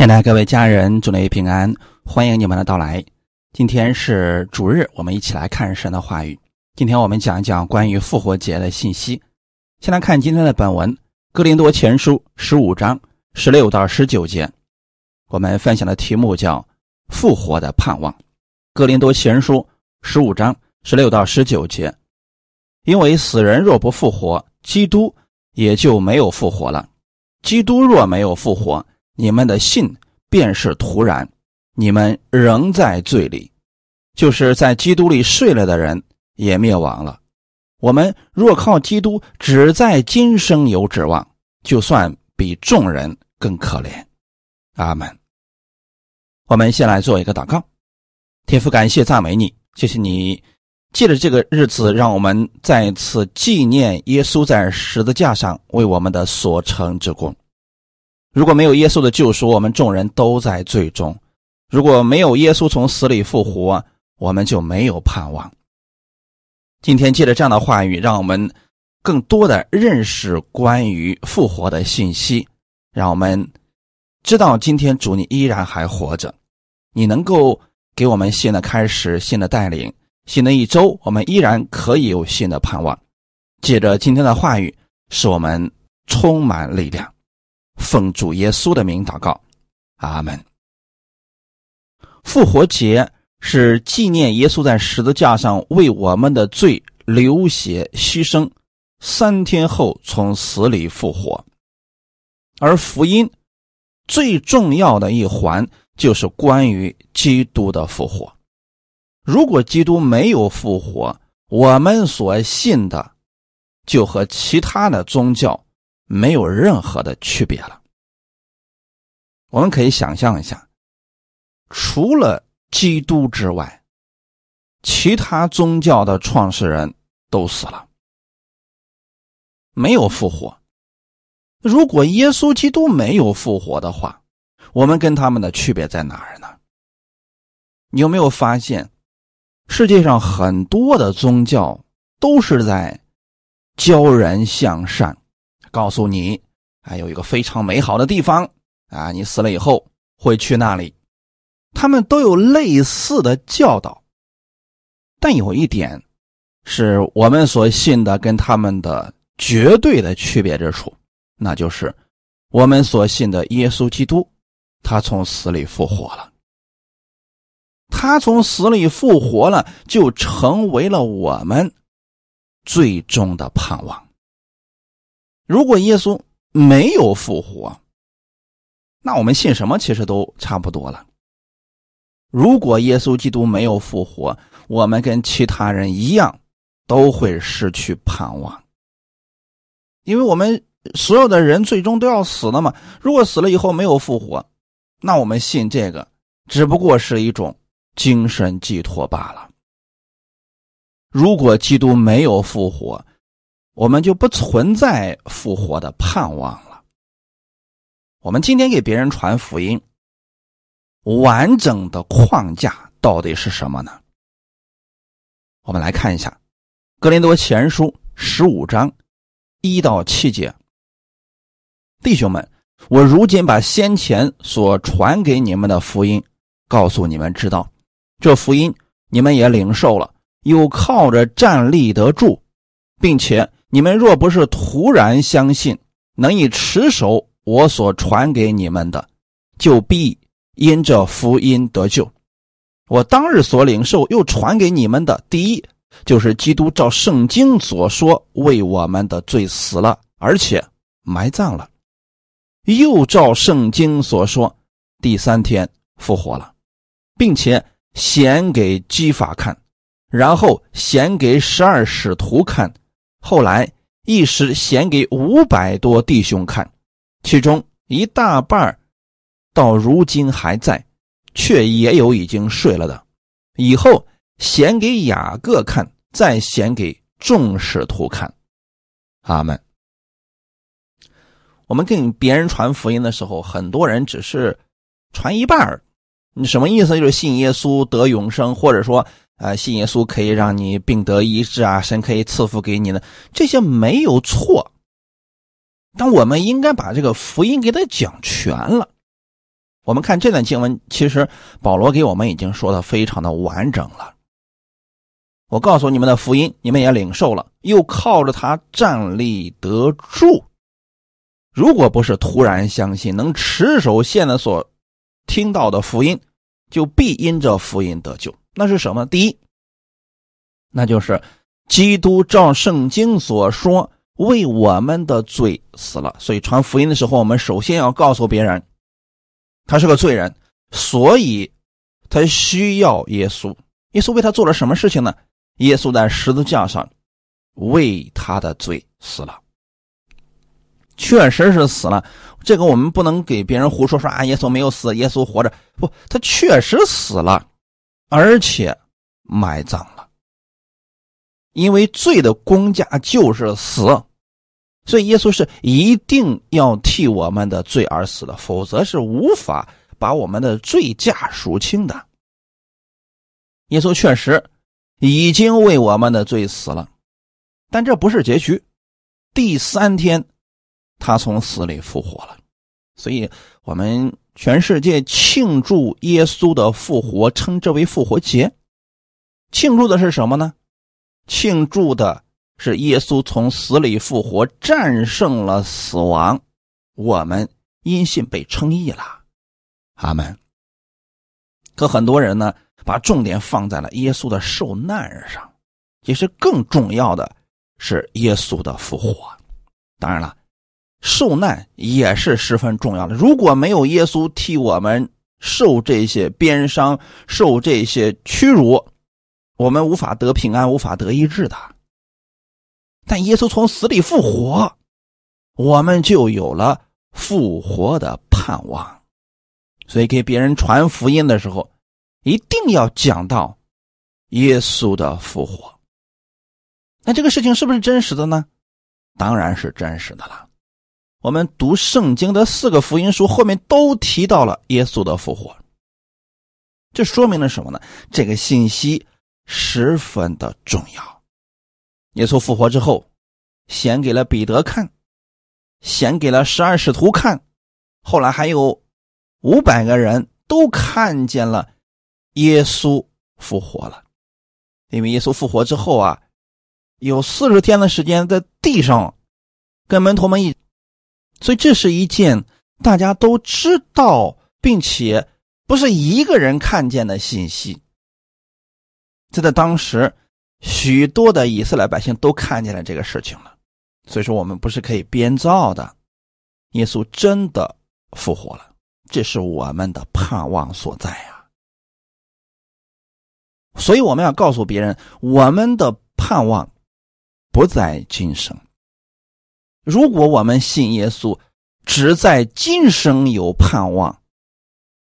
亲爱的各位家人，祝你平安，欢迎你们的到来。今天是主日，我们一起来看神的话语。今天我们讲一讲关于复活节的信息。先来看今天的本文，《哥林多前书》十五章十六到十九节。我们分享的题目叫“复活的盼望”。《哥林多前书》十五章十六到十九节，因为死人若不复活，基督也就没有复活了。基督若没有复活，你们的信便是徒然，你们仍在罪里，就是在基督里睡了的人也灭亡了。我们若靠基督只在今生有指望，就算比众人更可怜。阿门。我们先来做一个祷告，天父，感谢赞美你，谢谢你借着这个日子，让我们再次纪念耶稣在十字架上为我们的所成之功。如果没有耶稣的救赎，我们众人都在罪中；如果没有耶稣从死里复活，我们就没有盼望。今天借着这样的话语，让我们更多的认识关于复活的信息，让我们知道今天主你依然还活着，你能够给我们新的开始、新的带领、新的一周，我们依然可以有新的盼望。借着今天的话语，使我们充满力量。奉主耶稣的名祷告，阿门。复活节是纪念耶稣在十字架上为我们的罪流血牺牲，三天后从死里复活。而福音最重要的一环就是关于基督的复活。如果基督没有复活，我们所信的就和其他的宗教。没有任何的区别了。我们可以想象一下，除了基督之外，其他宗教的创始人都死了，没有复活。如果耶稣基督没有复活的话，我们跟他们的区别在哪儿呢？你有没有发现，世界上很多的宗教都是在教人向善？告诉你，还有一个非常美好的地方啊！你死了以后会去那里。他们都有类似的教导，但有一点是我们所信的跟他们的绝对的区别之处，那就是我们所信的耶稣基督，他从死里复活了。他从死里复活了，就成为了我们最终的盼望。如果耶稣没有复活，那我们信什么其实都差不多了。如果耶稣基督没有复活，我们跟其他人一样都会失去盼望，因为我们所有的人最终都要死的嘛。如果死了以后没有复活，那我们信这个只不过是一种精神寄托罢了。如果基督没有复活，我们就不存在复活的盼望了。我们今天给别人传福音，完整的框架到底是什么呢？我们来看一下《格林多前书》十五章一到七节。弟兄们，我如今把先前所传给你们的福音告诉你们知道，这福音你们也领受了，又靠着站立得住，并且。你们若不是突然相信，能以持守我所传给你们的，就必因这福音得救。我当日所领受又传给你们的，第一就是基督照圣经所说为我们的罪死了，而且埋葬了；又照圣经所说第三天复活了，并且显给基法看，然后显给十二使徒看。后来一时显给五百多弟兄看，其中一大半到如今还在，却也有已经睡了的。以后显给雅各看，再显给众使徒看。阿门。我们跟别人传福音的时候，很多人只是传一半你什么意思？就是信耶稣得永生，或者说。啊，信耶稣可以让你病得医治啊，神可以赐福给你的，这些没有错。但我们应该把这个福音给他讲全了。我们看这段经文，其实保罗给我们已经说的非常的完整了。我告诉你们的福音，你们也领受了，又靠着他站立得住。如果不是突然相信，能持守现在所听到的福音，就必因这福音得救。那是什么？第一，那就是基督照圣经所说，为我们的罪死了。所以传福音的时候，我们首先要告诉别人，他是个罪人，所以他需要耶稣。耶稣为他做了什么事情呢？耶稣在十字架上为他的罪死了，确实是死了。这个我们不能给别人胡说说啊，耶稣没有死，耶稣活着。不，他确实死了，而且埋葬了。因为罪的公价就是死，所以耶稣是一定要替我们的罪而死的，否则是无法把我们的罪价赎清的。耶稣确实。已经为我们的罪死了，但这不是结局。第三天，他从死里复活了，所以我们全世界庆祝耶稣的复活，称之为复活节。庆祝的是什么呢？庆祝的是耶稣从死里复活，战胜了死亡，我们因信被称义了。阿门。可很多人呢？把重点放在了耶稣的受难上，其实更重要的是耶稣的复活。当然了，受难也是十分重要的。如果没有耶稣替我们受这些鞭伤、受这些屈辱，我们无法得平安、无法得医治的。但耶稣从死里复活，我们就有了复活的盼望。所以给别人传福音的时候。一定要讲到耶稣的复活。那这个事情是不是真实的呢？当然是真实的了。我们读圣经的四个福音书后面都提到了耶稣的复活，这说明了什么呢？这个信息十分的重要。耶稣复活之后，显给了彼得看，显给了十二使徒看，后来还有五百个人都看见了。耶稣复活了，因为耶稣复活之后啊，有四十天的时间在地上跟门徒们一，所以这是一件大家都知道，并且不是一个人看见的信息。这在当时，许多的以色列百姓都看见了这个事情了，所以说我们不是可以编造的，耶稣真的复活了，这是我们的盼望所在呀。所以我们要告诉别人，我们的盼望不在今生。如果我们信耶稣，只在今生有盼望，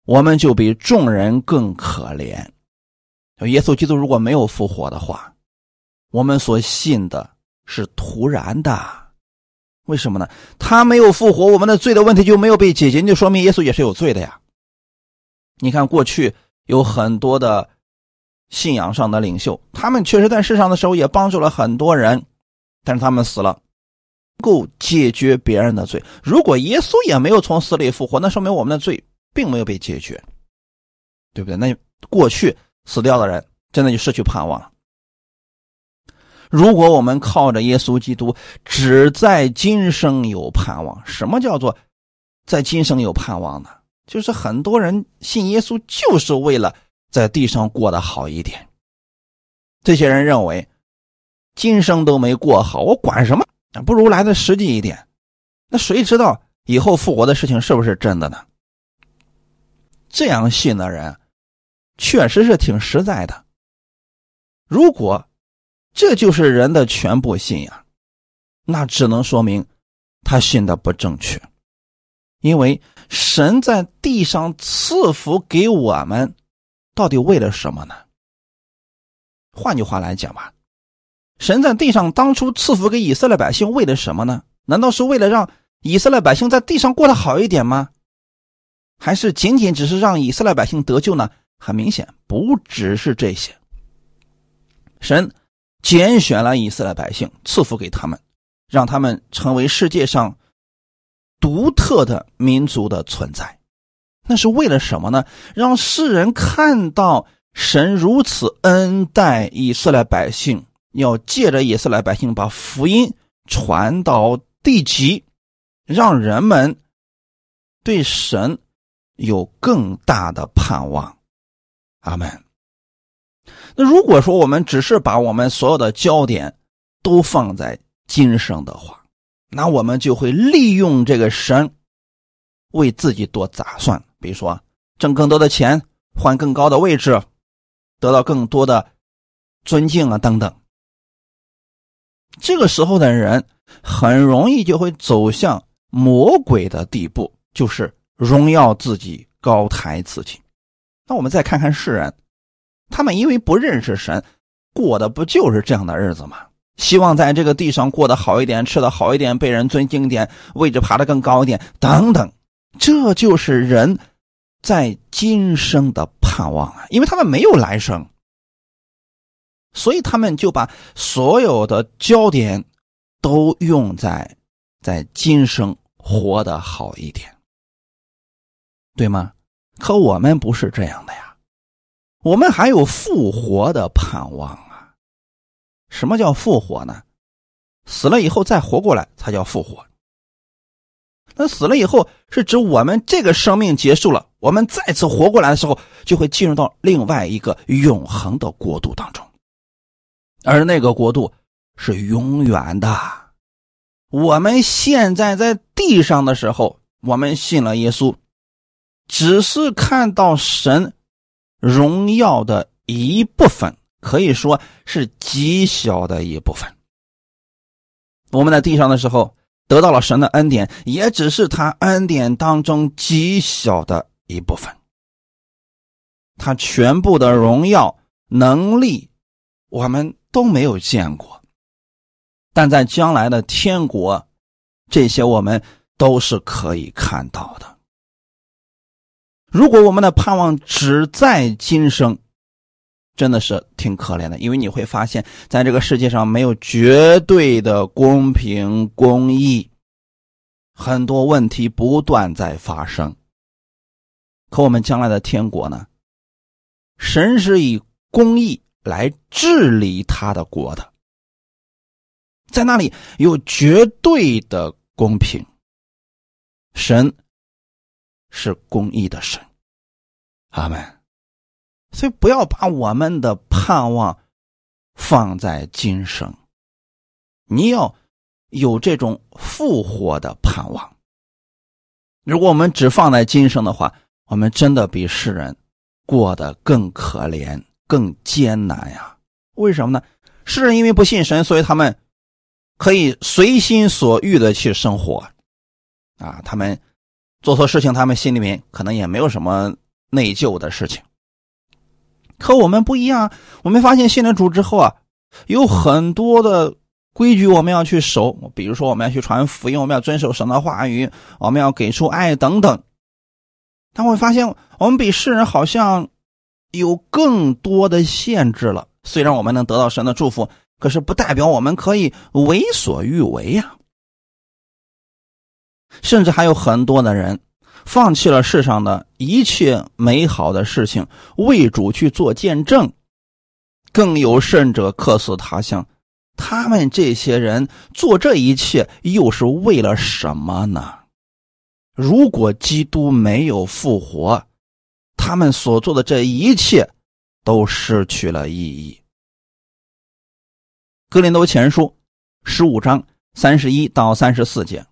我们就比众人更可怜。耶稣基督如果没有复活的话，我们所信的是徒然的。为什么呢？他没有复活，我们的罪的问题就没有被解决，就说明耶稣也是有罪的呀。你看，过去有很多的。信仰上的领袖，他们确实在世上的时候也帮助了很多人，但是他们死了，够解决别人的罪。如果耶稣也没有从死里复活，那说明我们的罪并没有被解决，对不对？那过去死掉的人真的就失去盼望了。如果我们靠着耶稣基督，只在今生有盼望，什么叫做在今生有盼望呢？就是很多人信耶稣就是为了。在地上过得好一点，这些人认为今生都没过好，我管什么？不如来的实际一点。那谁知道以后复活的事情是不是真的呢？这样信的人确实是挺实在的。如果这就是人的全部信仰，那只能说明他信的不正确。因为神在地上赐福给我们。到底为了什么呢？换句话来讲吧，神在地上当初赐福给以色列百姓，为了什么呢？难道是为了让以色列百姓在地上过得好一点吗？还是仅仅只是让以色列百姓得救呢？很明显，不只是这些。神拣选了以色列百姓，赐福给他们，让他们成为世界上独特的民族的存在。那是为了什么呢？让世人看到神如此恩待以色列百姓，要借着以色列百姓把福音传到地极，让人们对神有更大的盼望。阿门。那如果说我们只是把我们所有的焦点都放在今生的话，那我们就会利用这个神为自己多打算，比如说挣更多的钱，换更高的位置，得到更多的尊敬啊等等。这个时候的人很容易就会走向魔鬼的地步，就是荣耀自己，高抬自己。那我们再看看世人。他们因为不认识神，过的不就是这样的日子吗？希望在这个地上过得好一点，吃的好一点，被人尊敬一点，位置爬得更高一点，等等。这就是人在今生的盼望啊！因为他们没有来生，所以他们就把所有的焦点都用在在今生活得好一点，对吗？可我们不是这样的呀。我们还有复活的盼望啊！什么叫复活呢？死了以后再活过来才叫复活。那死了以后是指我们这个生命结束了，我们再次活过来的时候，就会进入到另外一个永恒的国度当中，而那个国度是永远的。我们现在在地上的时候，我们信了耶稣，只是看到神。荣耀的一部分，可以说是极小的一部分。我们在地上的时候得到了神的恩典，也只是他恩典当中极小的一部分。他全部的荣耀能力，我们都没有见过。但在将来的天国，这些我们都是可以看到的。如果我们的盼望只在今生，真的是挺可怜的。因为你会发现在这个世界上没有绝对的公平公义，很多问题不断在发生。可我们将来的天国呢？神是以公义来治理他的国的，在那里有绝对的公平。神。是公义的神，阿门。所以不要把我们的盼望放在今生，你要有这种复活的盼望。如果我们只放在今生的话，我们真的比世人过得更可怜、更艰难呀。为什么呢？世人因为不信神，所以他们可以随心所欲的去生活，啊，他们。做错事情，他们心里面可能也没有什么内疚的事情。可我们不一样，我们发现信了主之后啊，有很多的规矩我们要去守，比如说我们要去传福音，我们要遵守神的话语，我们要给出爱等等。但会发现，我们比世人好像有更多的限制了。虽然我们能得到神的祝福，可是不代表我们可以为所欲为呀。甚至还有很多的人放弃了世上的一切美好的事情，为主去做见证。更有甚者，客死他乡。他们这些人做这一切，又是为了什么呢？如果基督没有复活，他们所做的这一切都失去了意义。格林多前书十五章三十一到三十四节。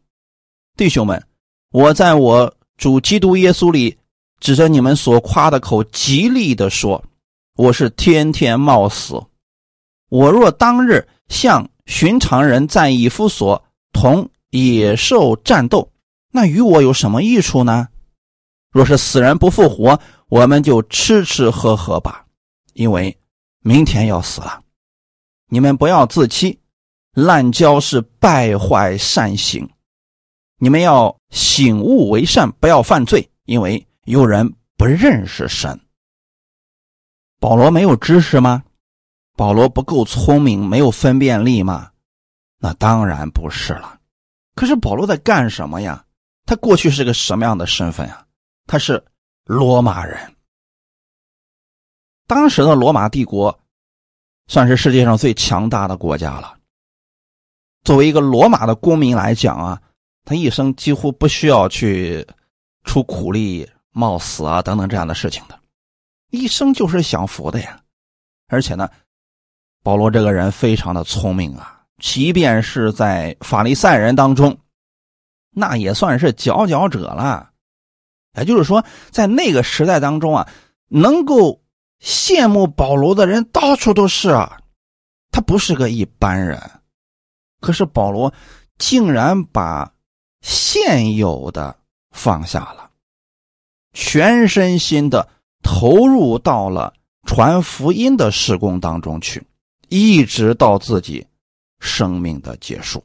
弟兄们，我在我主基督耶稣里，指着你们所夸的口，极力的说，我是天天冒死。我若当日像寻常人在以夫所同野兽战斗，那与我有什么益处呢？若是死人不复活，我们就吃吃喝喝吧，因为明天要死了。你们不要自欺，滥交是败坏善行。你们要醒悟为善，不要犯罪，因为有人不认识神。保罗没有知识吗？保罗不够聪明，没有分辨力吗？那当然不是了。可是保罗在干什么呀？他过去是个什么样的身份啊？他是罗马人。当时的罗马帝国算是世界上最强大的国家了。作为一个罗马的公民来讲啊，他一生几乎不需要去出苦力、冒死啊等等这样的事情的，一生就是享福的呀。而且呢，保罗这个人非常的聪明啊，即便是在法利赛人当中，那也算是佼佼者了。也就是说，在那个时代当中啊，能够羡慕保罗的人到处都是啊，他不是个一般人。可是保罗竟然把现有的放下了，全身心的投入到了传福音的事工当中去，一直到自己生命的结束。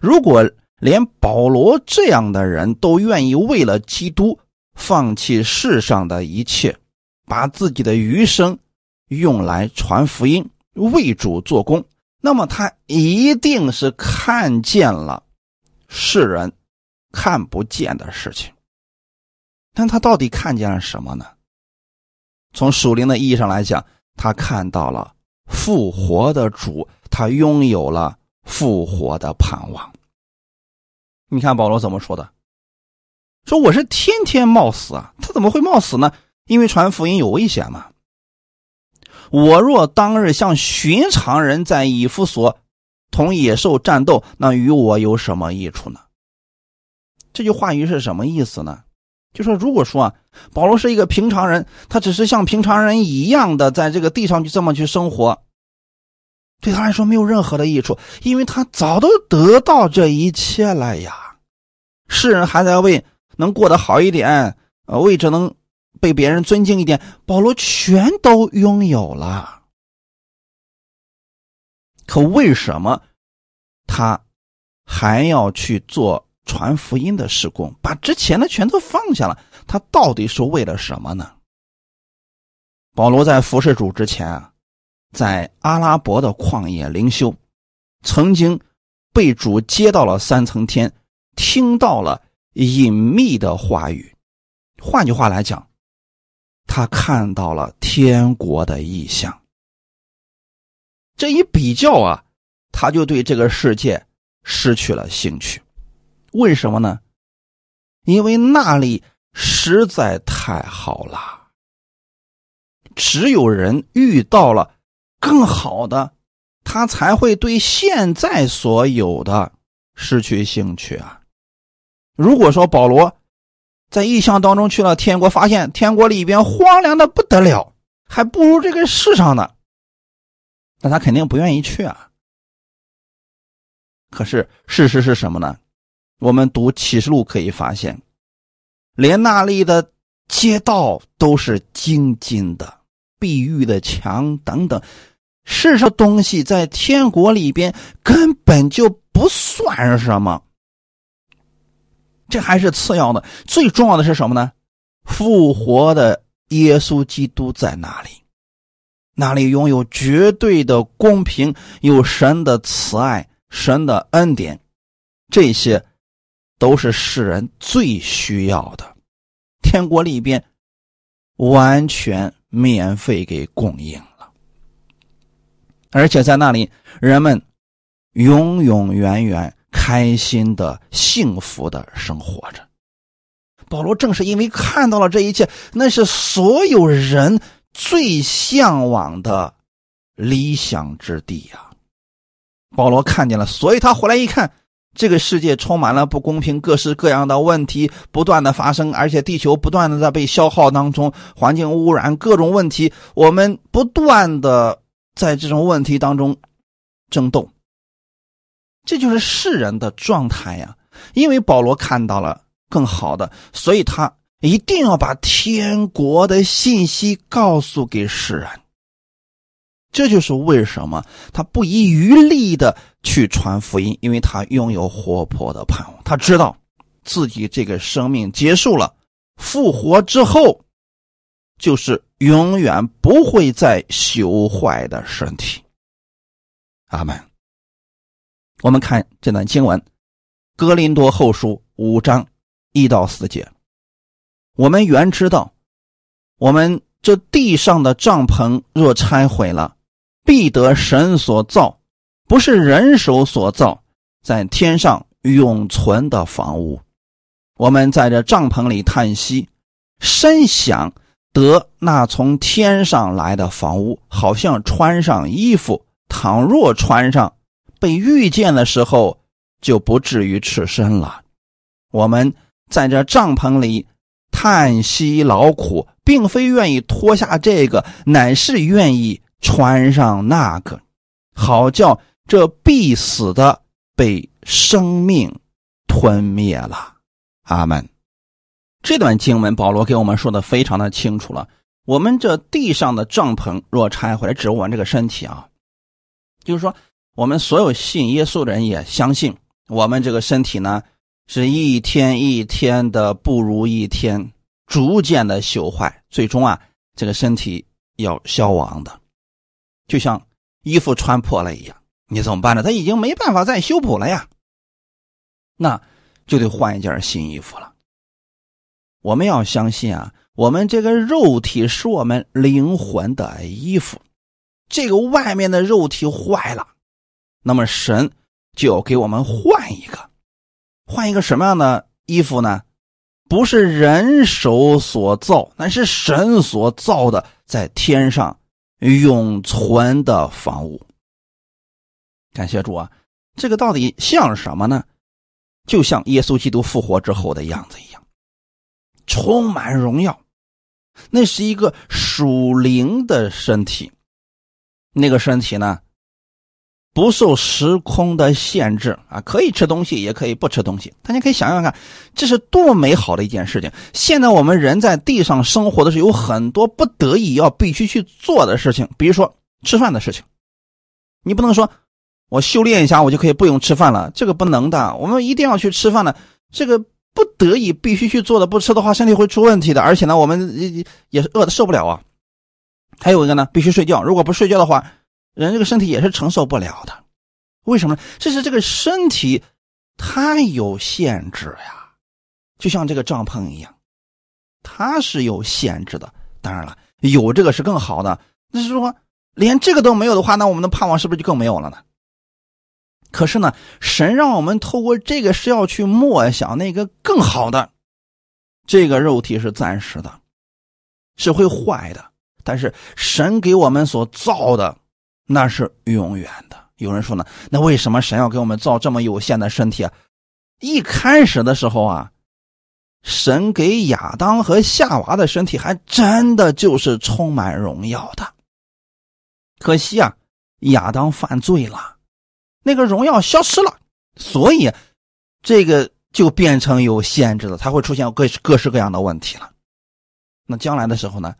如果连保罗这样的人都愿意为了基督放弃世上的一切，把自己的余生用来传福音、为主做工。那么他一定是看见了世人看不见的事情，但他到底看见了什么呢？从属灵的意义上来讲，他看到了复活的主，他拥有了复活的盼望。你看保罗怎么说的？说我是天天冒死啊，他怎么会冒死呢？因为传福音有危险嘛。我若当日像寻常人在以弗所同野兽战斗，那与我有什么益处呢？这句话语是什么意思呢？就说如果说啊，保罗是一个平常人，他只是像平常人一样的在这个地上就这么去生活，对他来说没有任何的益处，因为他早都得到这一切了呀。世人还在为能过得好一点，呃，为着能。被别人尊敬一点，保罗全都拥有了。可为什么他还要去做传福音的事工，把之前的全都放下了？他到底是为了什么呢？保罗在服侍主之前啊，在阿拉伯的旷野灵修，曾经被主接到了三层天，听到了隐秘的话语。换句话来讲。他看到了天国的异象，这一比较啊，他就对这个世界失去了兴趣。为什么呢？因为那里实在太好了。只有人遇到了更好的，他才会对现在所有的失去兴趣啊。如果说保罗，在异象当中去了天国，发现天国里边荒凉的不得了，还不如这个世上呢。那他肯定不愿意去啊。可是事实是什么呢？我们读启示录可以发现，连那里的街道都是金金的，碧玉的墙等等，世上东西在天国里边根本就不算什么。这还是次要的，最重要的是什么呢？复活的耶稣基督在哪里？那里拥有绝对的公平，有神的慈爱、神的恩典，这些都是世人最需要的。天国里边完全免费给供应，而且在那里，人们永永远远。开心的、幸福的生活着。保罗正是因为看到了这一切，那是所有人最向往的理想之地呀。保罗看见了，所以他回来一看，这个世界充满了不公平，各式各样的问题不断的发生，而且地球不断的在被消耗当中，环境污染，各种问题，我们不断的在这种问题当中争斗。这就是世人的状态呀，因为保罗看到了更好的，所以他一定要把天国的信息告诉给世人。这就是为什么他不遗余力的去传福音，因为他拥有活泼的盼望，他知道自己这个生命结束了，复活之后就是永远不会再朽坏的身体。阿门。我们看这段经文，《格林多后书》五章一到四节。我们原知道，我们这地上的帐篷若拆毁了，必得神所造，不是人手所造，在天上永存的房屋。我们在这帐篷里叹息，深想得那从天上来的房屋，好像穿上衣服。倘若穿上，被遇见的时候，就不至于赤身了。我们在这帐篷里叹息劳苦，并非愿意脱下这个，乃是愿意穿上那个，好叫这必死的被生命吞灭了。阿门。这段经文，保罗给我们说的非常的清楚了。我们这地上的帐篷若拆回来，指我们这个身体啊，就是说，我们所有信耶稣的人也相信，我们这个身体呢。是一天一天的不如一天，逐渐的朽坏，最终啊，这个身体要消亡的，就像衣服穿破了一样，你怎么办呢？他已经没办法再修补了呀，那就得换一件新衣服了。我们要相信啊，我们这个肉体是我们灵魂的衣服，这个外面的肉体坏了，那么神就要给我们换一个。换一个什么样的衣服呢？不是人手所造，那是神所造的，在天上永存的房屋。感谢主啊！这个到底像什么呢？就像耶稣基督复活之后的样子一样，充满荣耀。那是一个属灵的身体，那个身体呢？不受时空的限制啊，可以吃东西，也可以不吃东西。大家可以想想看，这是多么美好的一件事情。现在我们人在地上生活的是有很多不得已要必须去做的事情，比如说吃饭的事情。你不能说我修炼一下，我就可以不用吃饭了，这个不能的。我们一定要去吃饭的，这个不得已必须去做的，不吃的话身体会出问题的。而且呢，我们也也是饿的受不了啊。还有一个呢，必须睡觉，如果不睡觉的话。人这个身体也是承受不了的，为什么？这是这个身体它有限制呀，就像这个帐篷一样，它是有限制的。当然了，有这个是更好的。那是说连这个都没有的话，那我们的盼望是不是就更没有了呢？可是呢，神让我们透过这个是要去默想那个更好的。这个肉体是暂时的，是会坏的，但是神给我们所造的。那是永远的。有人说呢，那为什么神要给我们造这么有限的身体啊？一开始的时候啊，神给亚当和夏娃的身体还真的就是充满荣耀的。可惜啊，亚当犯罪了，那个荣耀消失了，所以这个就变成有限制了，才会出现各各式各样的问题了。那将来的时候呢，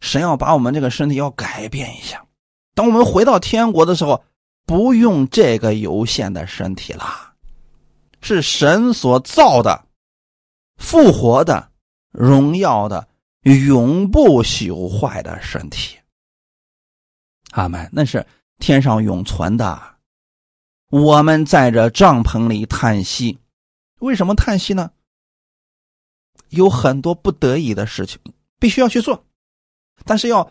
神要把我们这个身体要改变一下。当我们回到天国的时候，不用这个有限的身体了，是神所造的、复活的、荣耀的、永不朽坏的身体。阿门。那是天上永存的。我们在这帐篷里叹息，为什么叹息呢？有很多不得已的事情必须要去做，但是要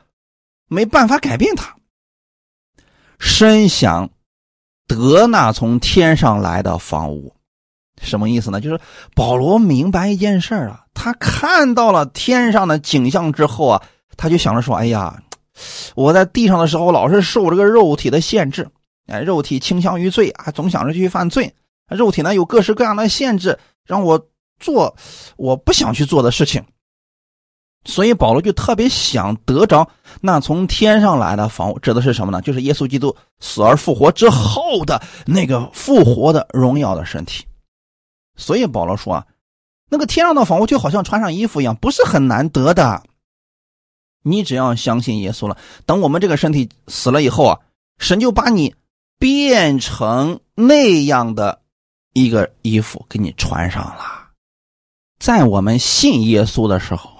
没办法改变它。深想得那从天上来的房屋，什么意思呢？就是保罗明白一件事啊，他看到了天上的景象之后啊，他就想着说：“哎呀，我在地上的时候老是受这个肉体的限制，哎，肉体倾向于罪啊，总想着去犯罪，肉体呢有各式各样的限制，让我做我不想去做的事情。”所以保罗就特别想得着那从天上来的房屋，指的是什么呢？就是耶稣基督死而复活之后的那个复活的荣耀的身体。所以保罗说啊，那个天上的房屋就好像穿上衣服一样，不是很难得的。你只要相信耶稣了，等我们这个身体死了以后啊，神就把你变成那样的一个衣服给你穿上了。在我们信耶稣的时候啊。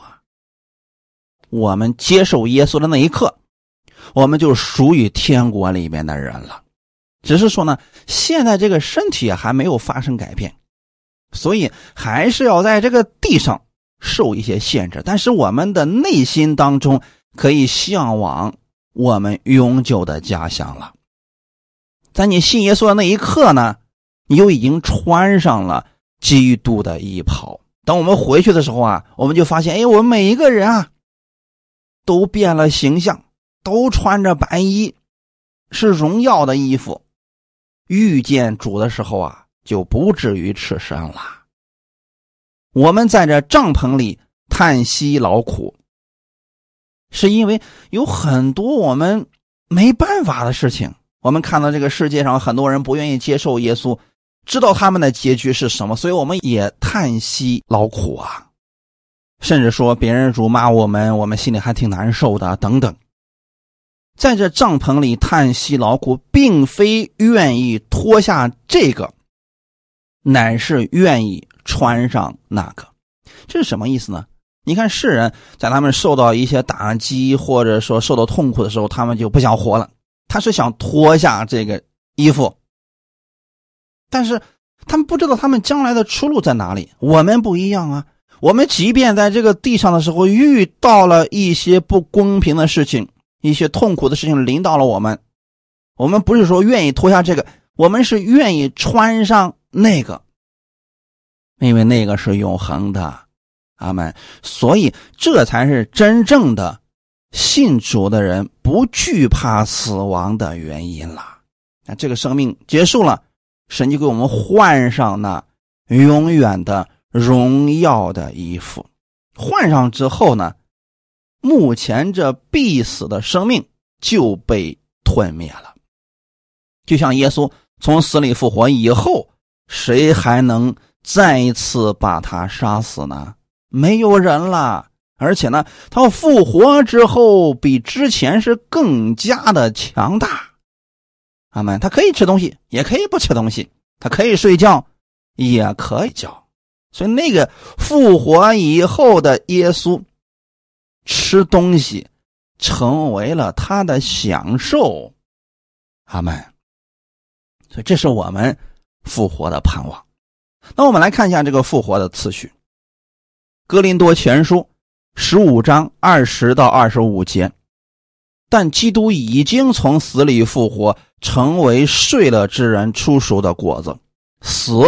我们接受耶稣的那一刻，我们就属于天国里面的人了。只是说呢，现在这个身体还没有发生改变，所以还是要在这个地上受一些限制，但是我们的内心当中可以向往我们永久的家乡了。在你信耶稣的那一刻呢，你就已经穿上了基督的衣袍。等我们回去的时候啊，我们就发现，哎，我们每一个人啊，都变了形象，都穿着白衣，是荣耀的衣服。遇见主的时候啊，就不至于赤身了。我们在这帐篷里叹息劳苦，是因为有很多我们没办法的事情。我们看到这个世界上很多人不愿意接受耶稣。知道他们的结局是什么，所以我们也叹息劳苦啊，甚至说别人辱骂我们，我们心里还挺难受的等等。在这帐篷里叹息劳苦，并非愿意脱下这个，乃是愿意穿上那个。这是什么意思呢？你看世人在他们受到一些打击或者说受到痛苦的时候，他们就不想活了，他是想脱下这个衣服。但是他们不知道他们将来的出路在哪里。我们不一样啊！我们即便在这个地上的时候遇到了一些不公平的事情、一些痛苦的事情临到了我们，我们不是说愿意脱下这个，我们是愿意穿上那个，因为那个是永恒的，阿门。所以这才是真正的信主的人不惧怕死亡的原因了。那这个生命结束了。神就给我们换上那永远的荣耀的衣服，换上之后呢，目前这必死的生命就被吞灭了。就像耶稣从死里复活以后，谁还能再一次把他杀死呢？没有人了。而且呢，他复活之后比之前是更加的强大。阿门。他可以吃东西，也可以不吃东西；他可以睡觉，也可以觉。所以那个复活以后的耶稣，吃东西成为了他的享受。阿门。所以这是我们复活的盼望。那我们来看一下这个复活的次序，《哥林多前书》十五章二十到二十五节。但基督已经从死里复活，成为睡了之人出熟的果子。死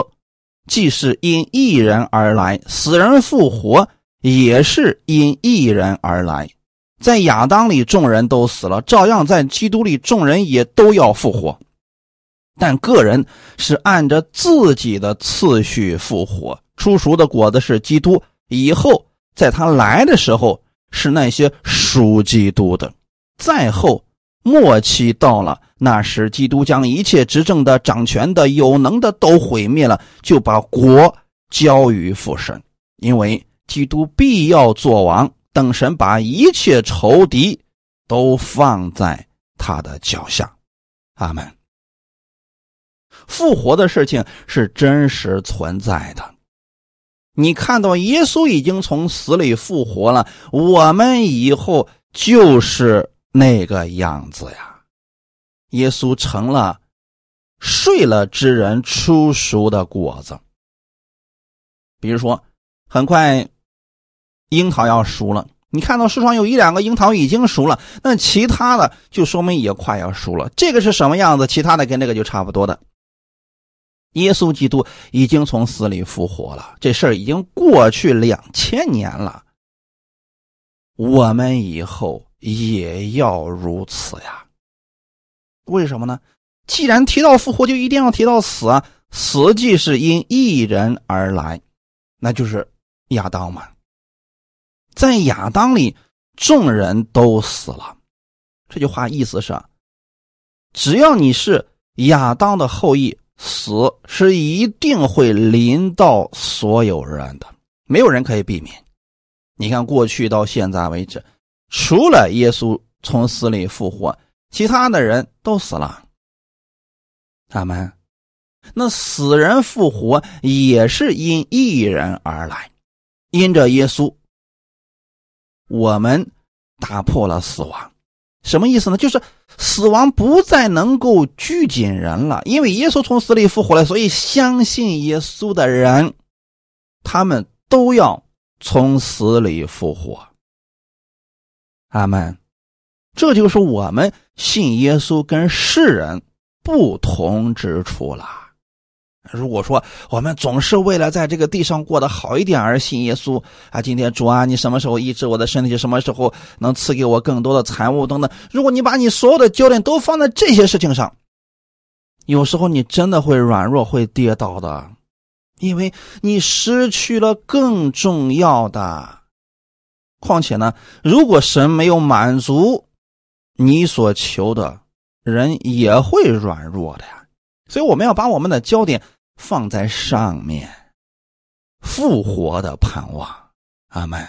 既是因一人而来，死人复活也是因一人而来。在亚当里众人都死了，照样在基督里众人也都要复活。但个人是按着自己的次序复活。出熟的果子是基督，以后在他来的时候是那些属基督的。再后末期到了，那时基督将一切执政的、掌权的、有能的都毁灭了，就把国交于父神，因为基督必要做王，等神把一切仇敌都放在他的脚下。阿门。复活的事情是真实存在的，你看到耶稣已经从死里复活了，我们以后就是。那个样子呀，耶稣成了睡了之人出熟的果子。比如说，很快樱桃要熟了，你看到树上有一两个樱桃已经熟了，那其他的就说明也快要熟了。这个是什么样子？其他的跟那个就差不多的。耶稣基督已经从死里复活了，这事儿已经过去两千年了。我们以后。也要如此呀？为什么呢？既然提到复活，就一定要提到死啊！死既是因一人而来，那就是亚当嘛。在亚当里，众人都死了。这句话意思是：只要你是亚当的后裔，死是一定会临到所有人的，没有人可以避免。你看，过去到现在为止。除了耶稣从死里复活，其他的人都死了。他们那死人复活也是因一人而来，因着耶稣，我们打破了死亡。什么意思呢？就是死亡不再能够拘谨人了，因为耶稣从死里复活了，所以相信耶稣的人，他们都要从死里复活。阿门。这就是我们信耶稣跟世人不同之处了。如果说我们总是为了在这个地上过得好一点而信耶稣啊，今天主啊，你什么时候医治我的身体？什么时候能赐给我更多的财物等等？如果你把你所有的焦点都放在这些事情上，有时候你真的会软弱，会跌倒的，因为你失去了更重要的。况且呢，如果神没有满足。你所求的人也会软弱的呀，所以我们要把我们的焦点放在上面，复活的盼望。阿门。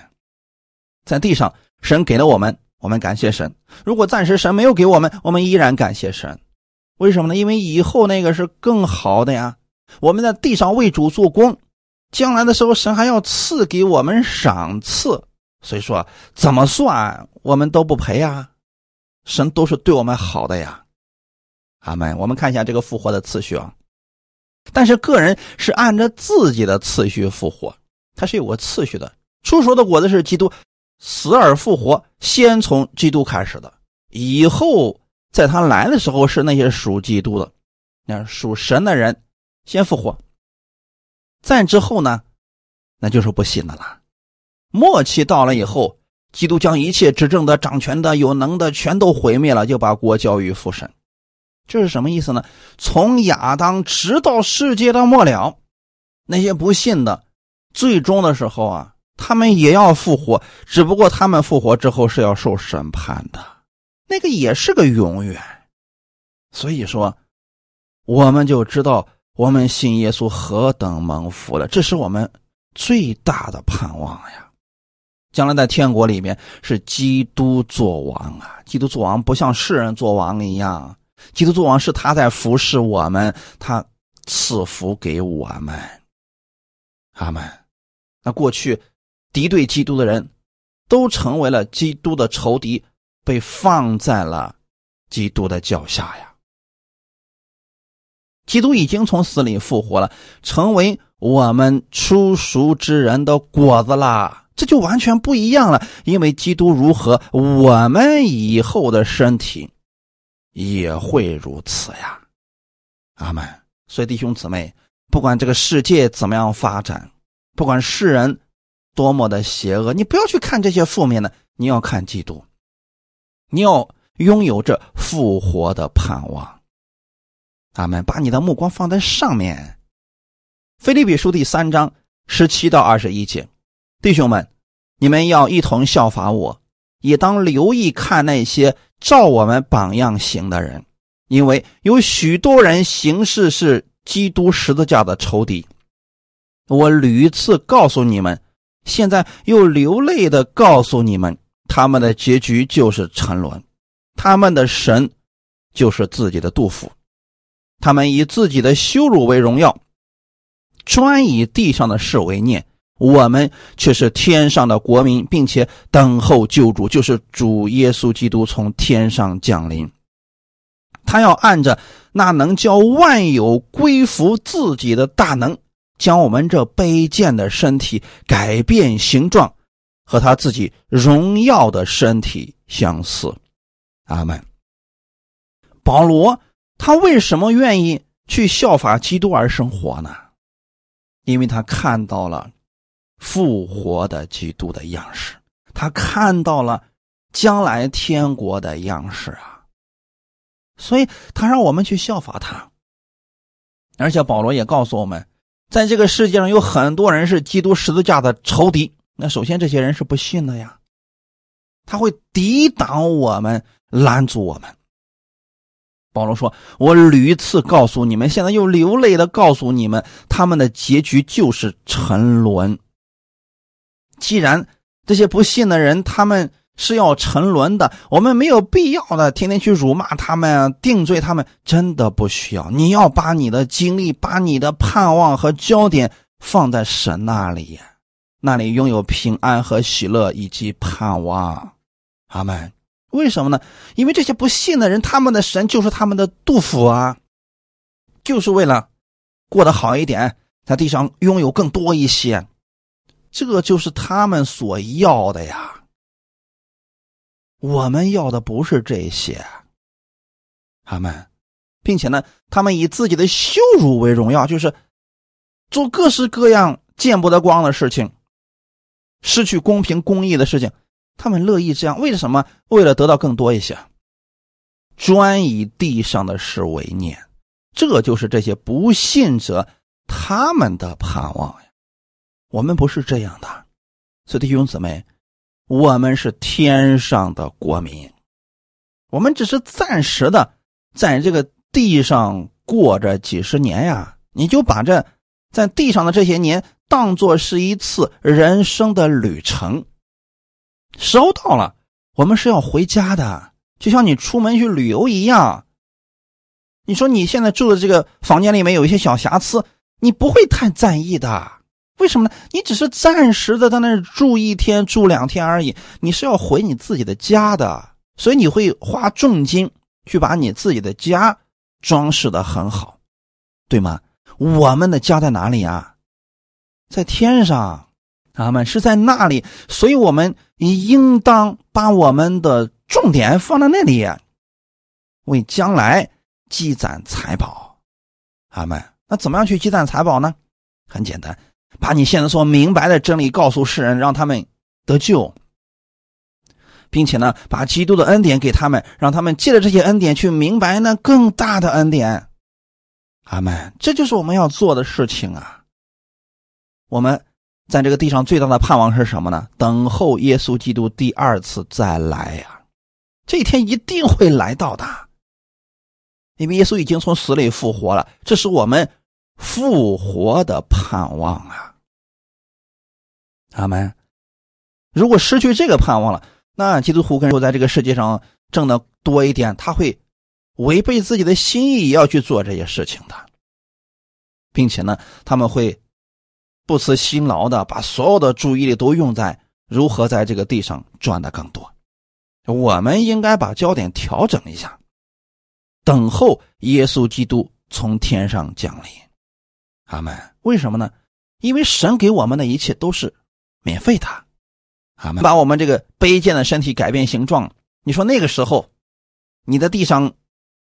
在地上，神给了我们，我们感谢神；如果暂时神没有给我们，我们依然感谢神。为什么呢？因为以后那个是更好的呀。我们在地上为主做工，将来的时候神还要赐给我们赏赐。所以说，怎么算我们都不赔啊。神都是对我们好的呀，阿门。我们看一下这个复活的次序啊，但是个人是按照自己的次序复活，他是有个次序的。出熟的果子是基督死而复活，先从基督开始的，以后在他来的时候是那些属基督的，那属神的人先复活，再之后呢，那就是不信的了。末期到了以后。基督将一切执政的、掌权的、有能的全都毁灭了，就把国交于父神。这是什么意思呢？从亚当直到世界的末了，那些不信的，最终的时候啊，他们也要复活，只不过他们复活之后是要受审判的，那个也是个永远。所以说，我们就知道我们信耶稣何等蒙福了，这是我们最大的盼望呀。将来在天国里面是基督作王啊！基督作王不像世人作王一样，基督作王是他在服侍我们，他赐福给我们。阿门。那过去敌对基督的人都成为了基督的仇敌，被放在了基督的脚下呀。基督已经从死里复活了，成为我们出熟之人的果子啦。这就完全不一样了，因为基督如何，我们以后的身体也会如此呀，阿门。所以弟兄姊妹，不管这个世界怎么样发展，不管世人多么的邪恶，你不要去看这些负面的，你要看基督，你要拥有这复活的盼望，阿门。把你的目光放在上面，《腓利比书》第三章十七到二十一节。弟兄们，你们要一同效法我，也当留意看那些照我们榜样行的人，因为有许多人行事是基督十字架的仇敌。我屡次告诉你们，现在又流泪的告诉你们，他们的结局就是沉沦，他们的神就是自己的杜甫，他们以自己的羞辱为荣耀，专以地上的事为念。我们却是天上的国民，并且等候救主，就是主耶稣基督从天上降临。他要按着那能叫万有归服自己的大能，将我们这卑贱的身体改变形状，和他自己荣耀的身体相似。阿门。保罗他为什么愿意去效法基督而生活呢？因为他看到了。复活的基督的样式，他看到了将来天国的样式啊，所以他让我们去效法他。而且保罗也告诉我们，在这个世界上有很多人是基督十字架的仇敌。那首先这些人是不信的呀，他会抵挡我们，拦阻我们。保罗说：“我屡次告诉你们，现在又流泪的告诉你们，他们的结局就是沉沦。”既然这些不信的人他们是要沉沦的，我们没有必要的天天去辱骂他们、定罪他们，真的不需要。你要把你的精力、把你的盼望和焦点放在神那里，那里拥有平安和喜乐以及盼望。阿门。为什么呢？因为这些不信的人，他们的神就是他们的杜甫啊，就是为了过得好一点，在地上拥有更多一些。这就是他们所要的呀。我们要的不是这些，他们，并且呢，他们以自己的羞辱为荣耀，就是做各式各样见不得光的事情，失去公平公义的事情，他们乐意这样。为什么？为了得到更多一些，专以地上的事为念。这就是这些不信者他们的盼望呀。我们不是这样的，所以弟兄姊妹。我们是天上的国民，我们只是暂时的在这个地上过着几十年呀。你就把这在地上的这些年当做是一次人生的旅程。时候到了，我们是要回家的，就像你出门去旅游一样。你说你现在住的这个房间里面有一些小瑕疵，你不会太在意的。为什么呢？你只是暂时的在那儿住一天、住两天而已。你是要回你自己的家的，所以你会花重金去把你自己的家装饰的很好，对吗？我们的家在哪里啊？在天上，他们是在那里，所以我们应当把我们的重点放在那里，为将来积攒财宝。阿门。那怎么样去积攒财宝呢？很简单。把你现在所明白的真理告诉世人，让他们得救，并且呢，把基督的恩典给他们，让他们借着这些恩典去明白那更大的恩典。阿门！这就是我们要做的事情啊。我们在这个地上最大的盼望是什么呢？等候耶稣基督第二次再来呀！这一天一定会来到的，因为耶稣已经从死里复活了。这是我们。复活的盼望啊，阿门。如果失去这个盼望了，那基督徒跟在这个世界上挣的多一点，他会违背自己的心意，也要去做这些事情的，并且呢，他们会不辞辛劳的把所有的注意力都用在如何在这个地上赚的更多。我们应该把焦点调整一下，等候耶稣基督从天上降临。阿门。为什么呢？因为神给我们的一切都是免费的。阿门。把我们这个卑贱的身体改变形状，你说那个时候，你的地上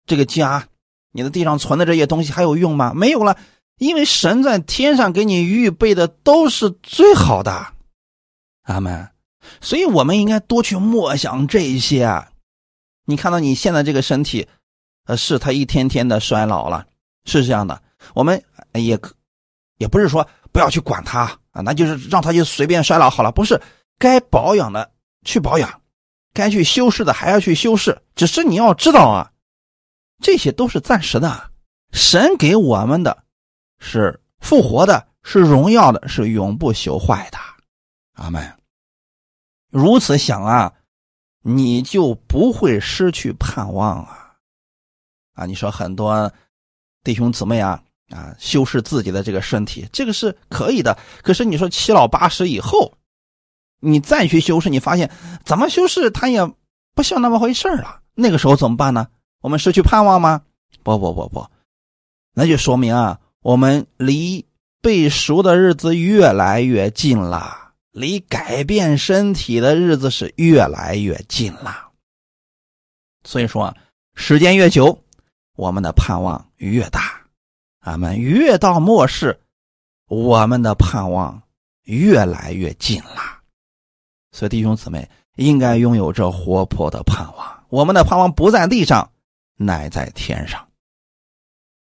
这个家，你的地上存的这些东西还有用吗？没有了，因为神在天上给你预备的都是最好的。阿门。所以我们应该多去默想这些。你看到你现在这个身体，呃，是它一天天的衰老了，是这样的。我们也，也不是说不要去管它啊，那就是让它就随便衰老好了。不是，该保养的去保养，该去修饰的还要去修饰。只是你要知道啊，这些都是暂时的。神给我们的是复活的，是荣耀的，是永不朽坏的。阿门。如此想啊，你就不会失去盼望啊！啊，你说很多弟兄姊妹啊。啊，修饰自己的这个身体，这个是可以的。可是你说七老八十以后，你再去修饰，你发现怎么修饰它也不像那么回事了。那个时候怎么办呢？我们失去盼望吗？不不不不，那就说明啊，我们离背熟的日子越来越近了，离改变身体的日子是越来越近了。所以说，时间越久，我们的盼望越大。俺们越到末世，我们的盼望越来越近了。所以弟兄姊妹应该拥有这活泼的盼望。我们的盼望不在地上，乃在天上。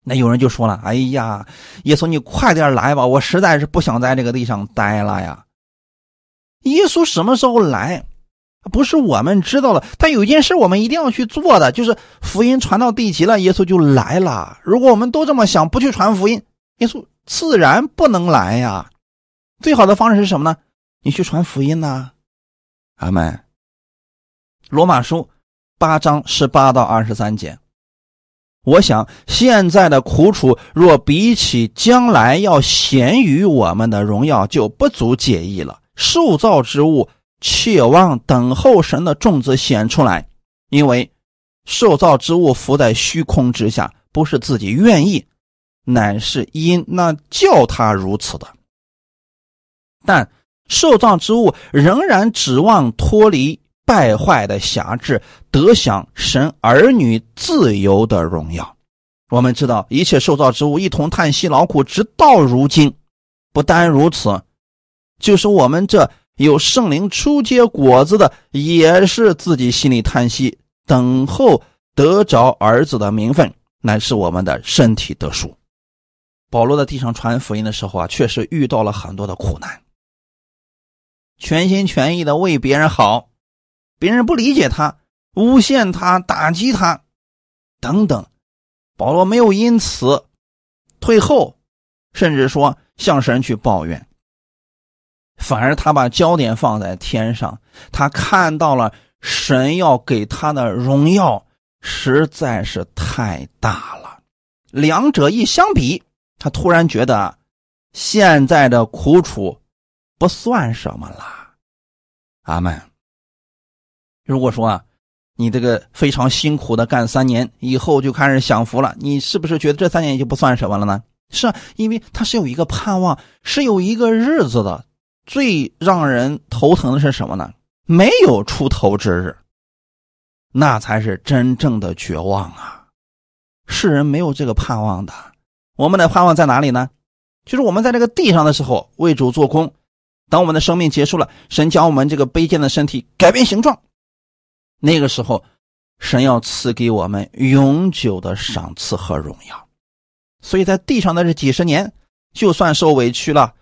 那有人就说了：“哎呀，耶稣，你快点来吧，我实在是不想在这个地上待了呀。”耶稣什么时候来？不是我们知道了，但有一件事我们一定要去做的，就是福音传到地极了，耶稣就来了。如果我们都这么想，不去传福音，耶稣自然不能来呀。最好的方式是什么呢？你去传福音呐，阿门。罗马书八章十八到二十三节，我想现在的苦楚，若比起将来要显于我们的荣耀，就不足介意了。受造之物。切望等候神的种子显出来，因为受造之物浮在虚空之下，不是自己愿意，乃是因那叫他如此的。但受造之物仍然指望脱离败坏的辖制，得享神儿女自由的荣耀。我们知道，一切受造之物一同叹息劳苦，直到如今。不单如此，就是我们这有圣灵初结果子的，也是自己心里叹息，等候得着儿子的名分，乃是我们的身体得赎。保罗在地上传福音的时候啊，确实遇到了很多的苦难。全心全意的为别人好，别人不理解他，诬陷他，打击他，等等。保罗没有因此退后，甚至说向神去抱怨，反而他把焦点放在天上。他看到了神要给他的荣耀实在是太大了，两者一相比，他突然觉得现在的苦楚。不算什么啦，阿门。如果说啊，你这个非常辛苦的干三年以后就开始享福了，你是不是觉得这三年也就不算什么了呢？是啊，因为他是有一个盼望，是有一个日子的。最让人头疼的是什么呢？没有出头之日，那才是真正的绝望啊！世人没有这个盼望的，我们的盼望在哪里呢？就是我们在这个地上的时候为主做工。当我们的生命结束了，神将我们这个卑贱的身体改变形状，那个时候，神要赐给我们永久的赏赐和荣耀。所以在地上的这几十年，就算受委屈了，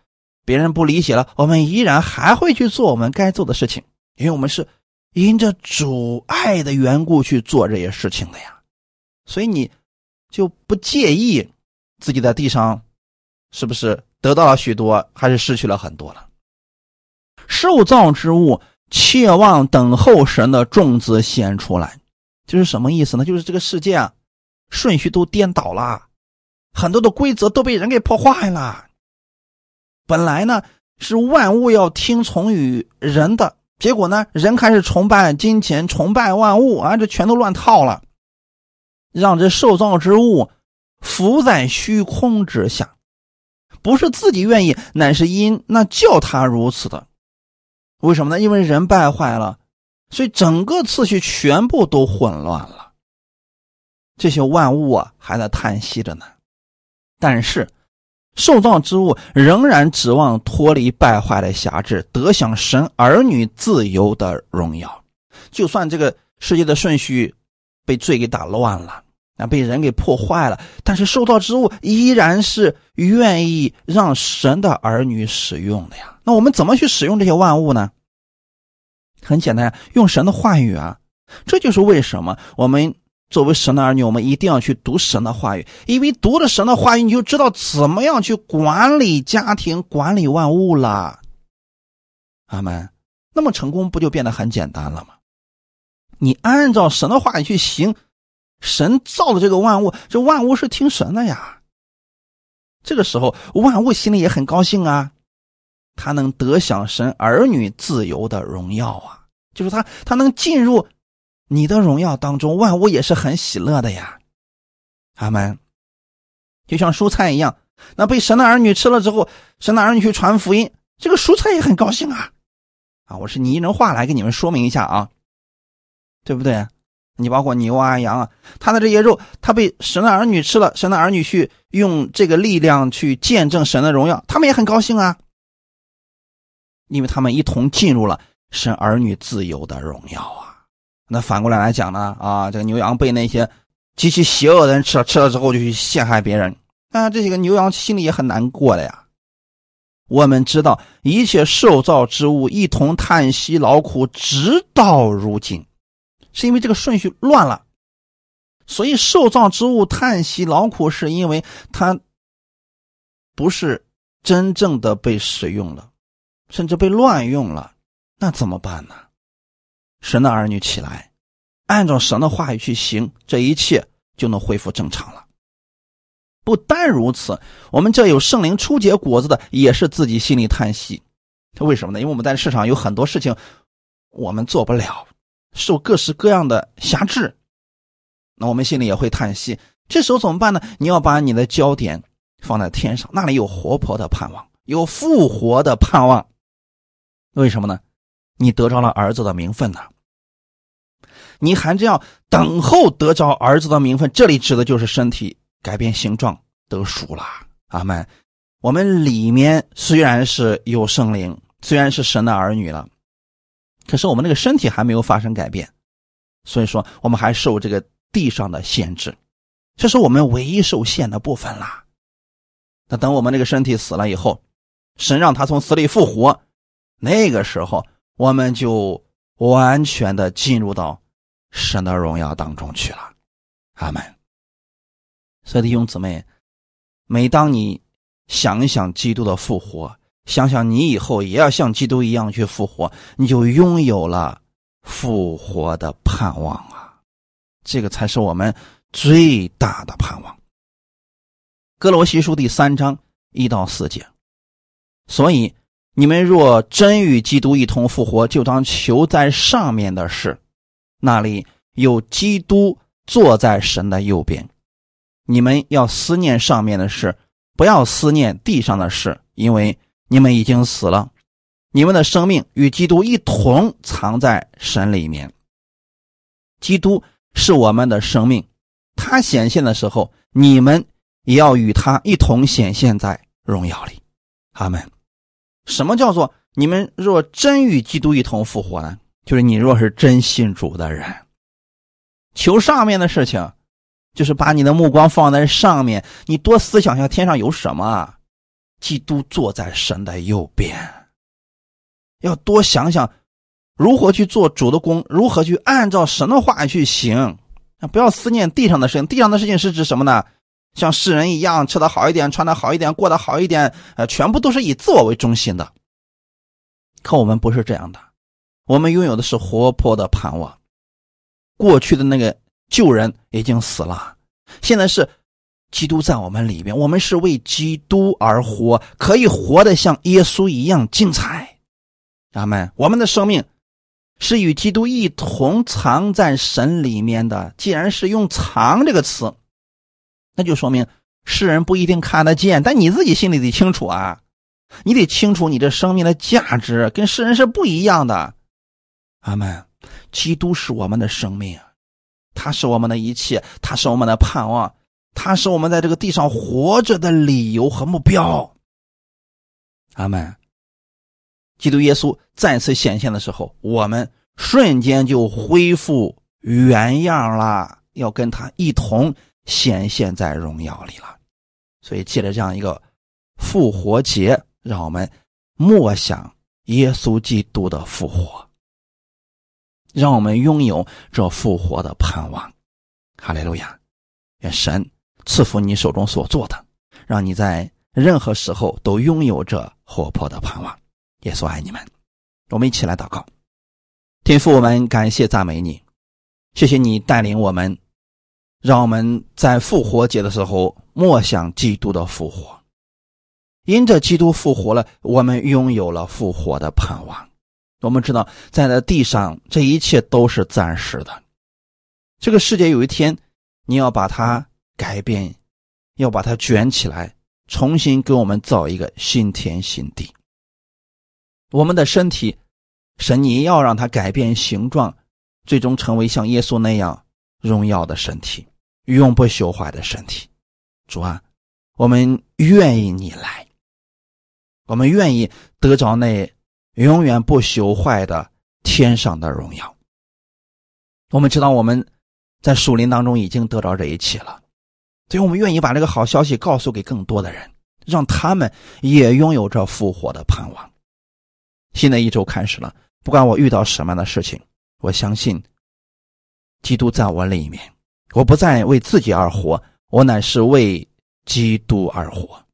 别人不理解了，我们依然还会去做我们该做的事情，因为我们是因着主爱的缘故去做这些事情的呀。所以你就不介意自己在地上是不是得到了许多，还是失去了很多了。受造之物切望等候神的种子显出来，就是什么意思呢？就是这个世界啊，顺序都颠倒了，很多的规则都被人给破坏了。本来呢是万物要听从于人的，结果呢人开始崇拜金钱，崇拜万物啊，这全都乱套了，让这受造之物浮在虚空之下，不是自己愿意，乃是因那叫他如此的。为什么呢？因为人败坏了，所以整个次序全部都混乱了。这些万物啊，还在叹息着呢。但是，受造之物仍然指望脱离败坏的辖制，得享神儿女自由的荣耀。就算这个世界的顺序被罪给打乱了，啊，被人给破坏了，但是受造之物依然是愿意让神的儿女使用的呀。那我们怎么去使用这些万物呢？很简单，用神的话语啊！这就是为什么我们作为神的儿女，我们一定要去读神的话语，因为读了神的话语，你就知道怎么样去管理家庭、管理万物了。阿门。那么成功不就变得很简单了吗？你按照神的话语去行，神造的这个万物，这万物是听神的呀。这个时候，万物心里也很高兴啊。他能得享神儿女自由的荣耀啊，就是他，他能进入你的荣耀当中，万物也是很喜乐的呀。阿门。就像蔬菜一样，那被神的儿女吃了之后，神的儿女去传福音，这个蔬菜也很高兴啊。啊，我是拟人话来给你们说明一下啊，对不对？你包括牛啊、羊啊，它的这些肉，它被神的儿女吃了，神的儿女去用这个力量去见证神的荣耀，他们也很高兴啊。因为他们一同进入了神儿女自由的荣耀啊！那反过来来讲呢？啊，这个牛羊被那些极其邪恶的人吃了，吃了之后就去陷害别人，啊，这些个牛羊心里也很难过的呀。我们知道，一切受造之物一同叹息劳苦，直到如今，是因为这个顺序乱了，所以受造之物叹息劳苦，是因为它不是真正的被使用了。甚至被乱用了，那怎么办呢？神的儿女起来，按照神的话语去行，这一切就能恢复正常了。不单如此，我们这有圣灵初结果子的，也是自己心里叹息。为什么呢？因为我们在世上有很多事情我们做不了，受各式各样的辖制，那我们心里也会叹息。这时候怎么办呢？你要把你的焦点放在天上，那里有活泼的盼望，有复活的盼望。为什么呢？你得着了儿子的名分呢，你还这样等候得着儿子的名分。这里指的就是身体改变形状得赎了。阿门。我们里面虽然是有圣灵，虽然是神的儿女了，可是我们那个身体还没有发生改变，所以说我们还受这个地上的限制，这是我们唯一受限的部分啦。那等我们这个身体死了以后，神让他从死里复活，那个时候我们就完全的进入到神的荣耀当中去了。阿门。所以弟兄姊妹，每当你想一想基督的复活，想想你以后也要像基督一样去复活，你就拥有了复活的盼望啊！这个才是我们最大的盼望。哥罗西书第三章一到四节，所以你们若真与基督一同复活，就当求在上面的事，那里有基督坐在神的右边。你们要思念上面的事，不要思念地上的事，因为你们已经死了，你们的生命与基督一同藏在神里面。基督是我们的生命，他显现的时候，你们。也要与他一同显现在荣耀里，阿门。什么叫做你们若真与基督一同复活呢？就是你若是真信主的人，求上面的事情，就是把你的目光放在上面，你多思想一下天上有什么。基督坐在神的右边，要多想想如何去做主的工，如何去按照神的话去行。不要思念地上的事情，地上的事情是指什么呢？像世人一样吃的好一点，穿的好一点，过得好一点，呃，全部都是以自我为中心的。可我们不是这样的，我们拥有的是活泼的盼望。过去的那个旧人已经死了，现在是基督在我们里边，我们是为基督而活，可以活得像耶稣一样精彩。阿门。我们的生命是与基督一同藏在神里面的。既然是用“藏”这个词。那就说明世人不一定看得见，但你自己心里得清楚啊！你得清楚你这生命的价值跟世人是不一样的。阿门。基督是我们的生命，他是我们的一切，他是我们的盼望，他是我们在这个地上活着的理由和目标。阿门。基督耶稣再次显现的时候，我们瞬间就恢复原样了，要跟他一同。显现在荣耀里了，所以借着这样一个复活节，让我们默想耶稣基督的复活，让我们拥有这复活的盼望。哈利路亚！愿神赐福你手中所做的，让你在任何时候都拥有着活泼的盼望。耶稣爱你们，我们一起来祷告。天父，我们感谢赞美你，谢谢你带领我们。让我们在复活节的时候默想基督的复活，因着基督复活了，我们拥有了复活的盼望。我们知道，在那地上这一切都是暂时的，这个世界有一天你要把它改变，要把它卷起来，重新给我们造一个新天新地。我们的身体，神你要让它改变形状，最终成为像耶稣那样荣耀的身体。永不朽坏的身体，主啊，我们愿意你来，我们愿意得着那永远不朽坏的天上的荣耀。我们知道我们在树林当中已经得着这一切了，所以我们愿意把这个好消息告诉给更多的人，让他们也拥有着复活的盼望。新的一周开始了，不管我遇到什么样的事情，我相信基督在我里面。我不再为自己而活，我乃是为基督而活。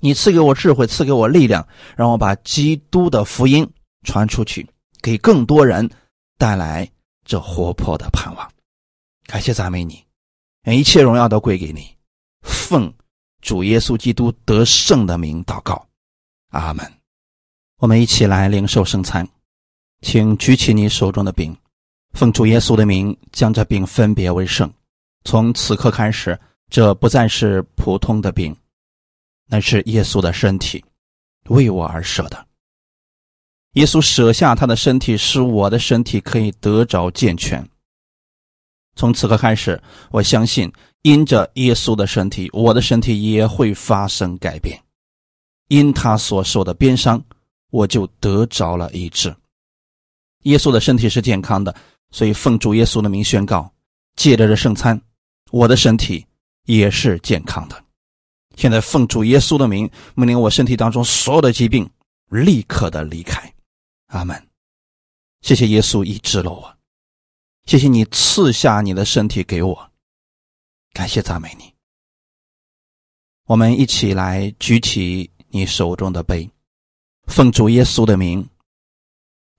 你赐给我智慧，赐给我力量，让我把基督的福音传出去，给更多人带来这活泼的盼望。感谢赞美你，一切荣耀都归给你。奉主耶稣基督得胜的名祷告，阿门。我们一起来领受圣餐，请举起你手中的饼。奉主耶稣的名，将这饼分别为圣。从此刻开始，这不再是普通的饼，那是耶稣的身体，为我而设的。耶稣舍下他的身体，使我的身体可以得着健全。从此刻开始，我相信，因着耶稣的身体，我的身体也会发生改变。因他所受的鞭伤，我就得着了医治。耶稣的身体是健康的，所以奉主耶稣的名宣告：借着这圣餐，我的身体也是健康的。现在奉主耶稣的名，命令我身体当中所有的疾病立刻的离开。阿门。谢谢耶稣医治了我，谢谢你赐下你的身体给我，感谢赞美你。我们一起来举起你手中的杯，奉主耶稣的名，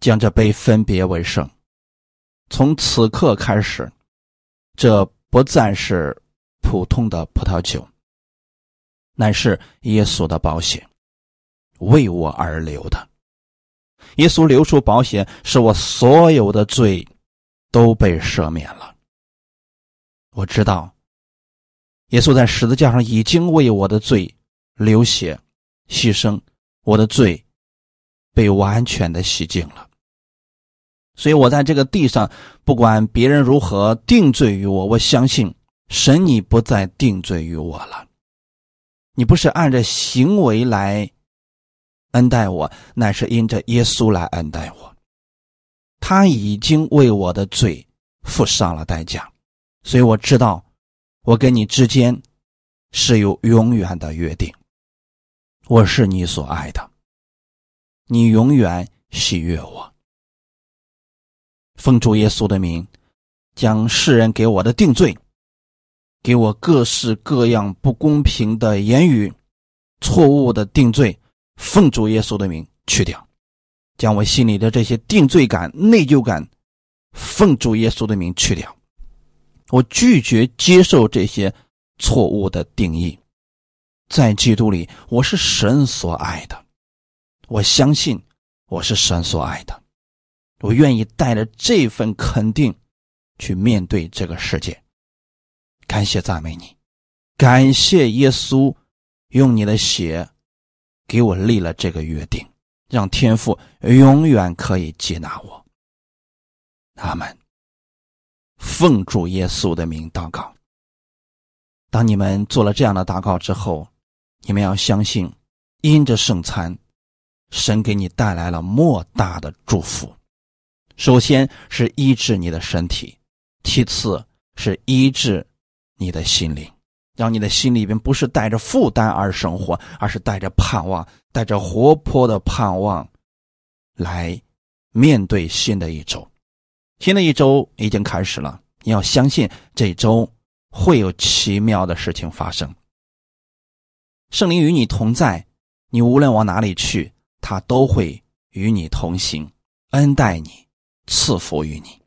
将这杯分别为圣。从此刻开始，这不再是普通的葡萄酒。乃是耶稣的保险，为我而流的。耶稣流出保险，使我所有的罪都被赦免了。我知道，耶稣在十字架上已经为我的罪流血牺牲，我的罪被完全的洗净了。所以我在这个地上，不管别人如何定罪于我，我相信神你不再定罪于我了。你不是按着行为来恩待我，乃是因着耶稣来恩待我。他已经为我的罪付上了代价，所以我知道我跟你之间是有永远的约定。我是你所爱的，你永远喜悦我。奉主耶稣的名，将世人给我的定罪。给我各式各样不公平的言语、错误的定罪，奉主耶稣的名去掉，将我心里的这些定罪感、内疚感，奉主耶稣的名去掉。我拒绝接受这些错误的定义，在基督里我是神所爱的，我相信我是神所爱的，我愿意带着这份肯定去面对这个世界。感谢赞美你，感谢耶稣用你的血给我立了这个约定，让天父永远可以接纳我。阿门。奉主耶稣的名祷告。当你们做了这样的祷告之后，你们要相信，因着圣餐，神给你带来了莫大的祝福。首先是医治你的身体，其次是医治。你的心灵，让你的心里边不是带着负担而生活，而是带着盼望，带着活泼的盼望，来面对新的一周。新的一周已经开始了，你要相信这周会有奇妙的事情发生。圣灵与你同在，你无论往哪里去，他都会与你同行，恩待你，赐福于你。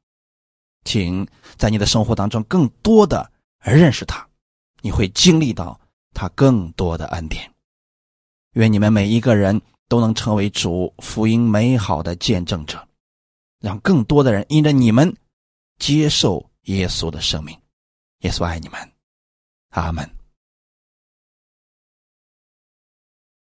请在你的生活当中更多的。而认识他，你会经历到他更多的恩典。愿你们每一个人都能成为主福音美好的见证者，让更多的人因着你们接受耶稣的生命。耶稣爱你们，阿门。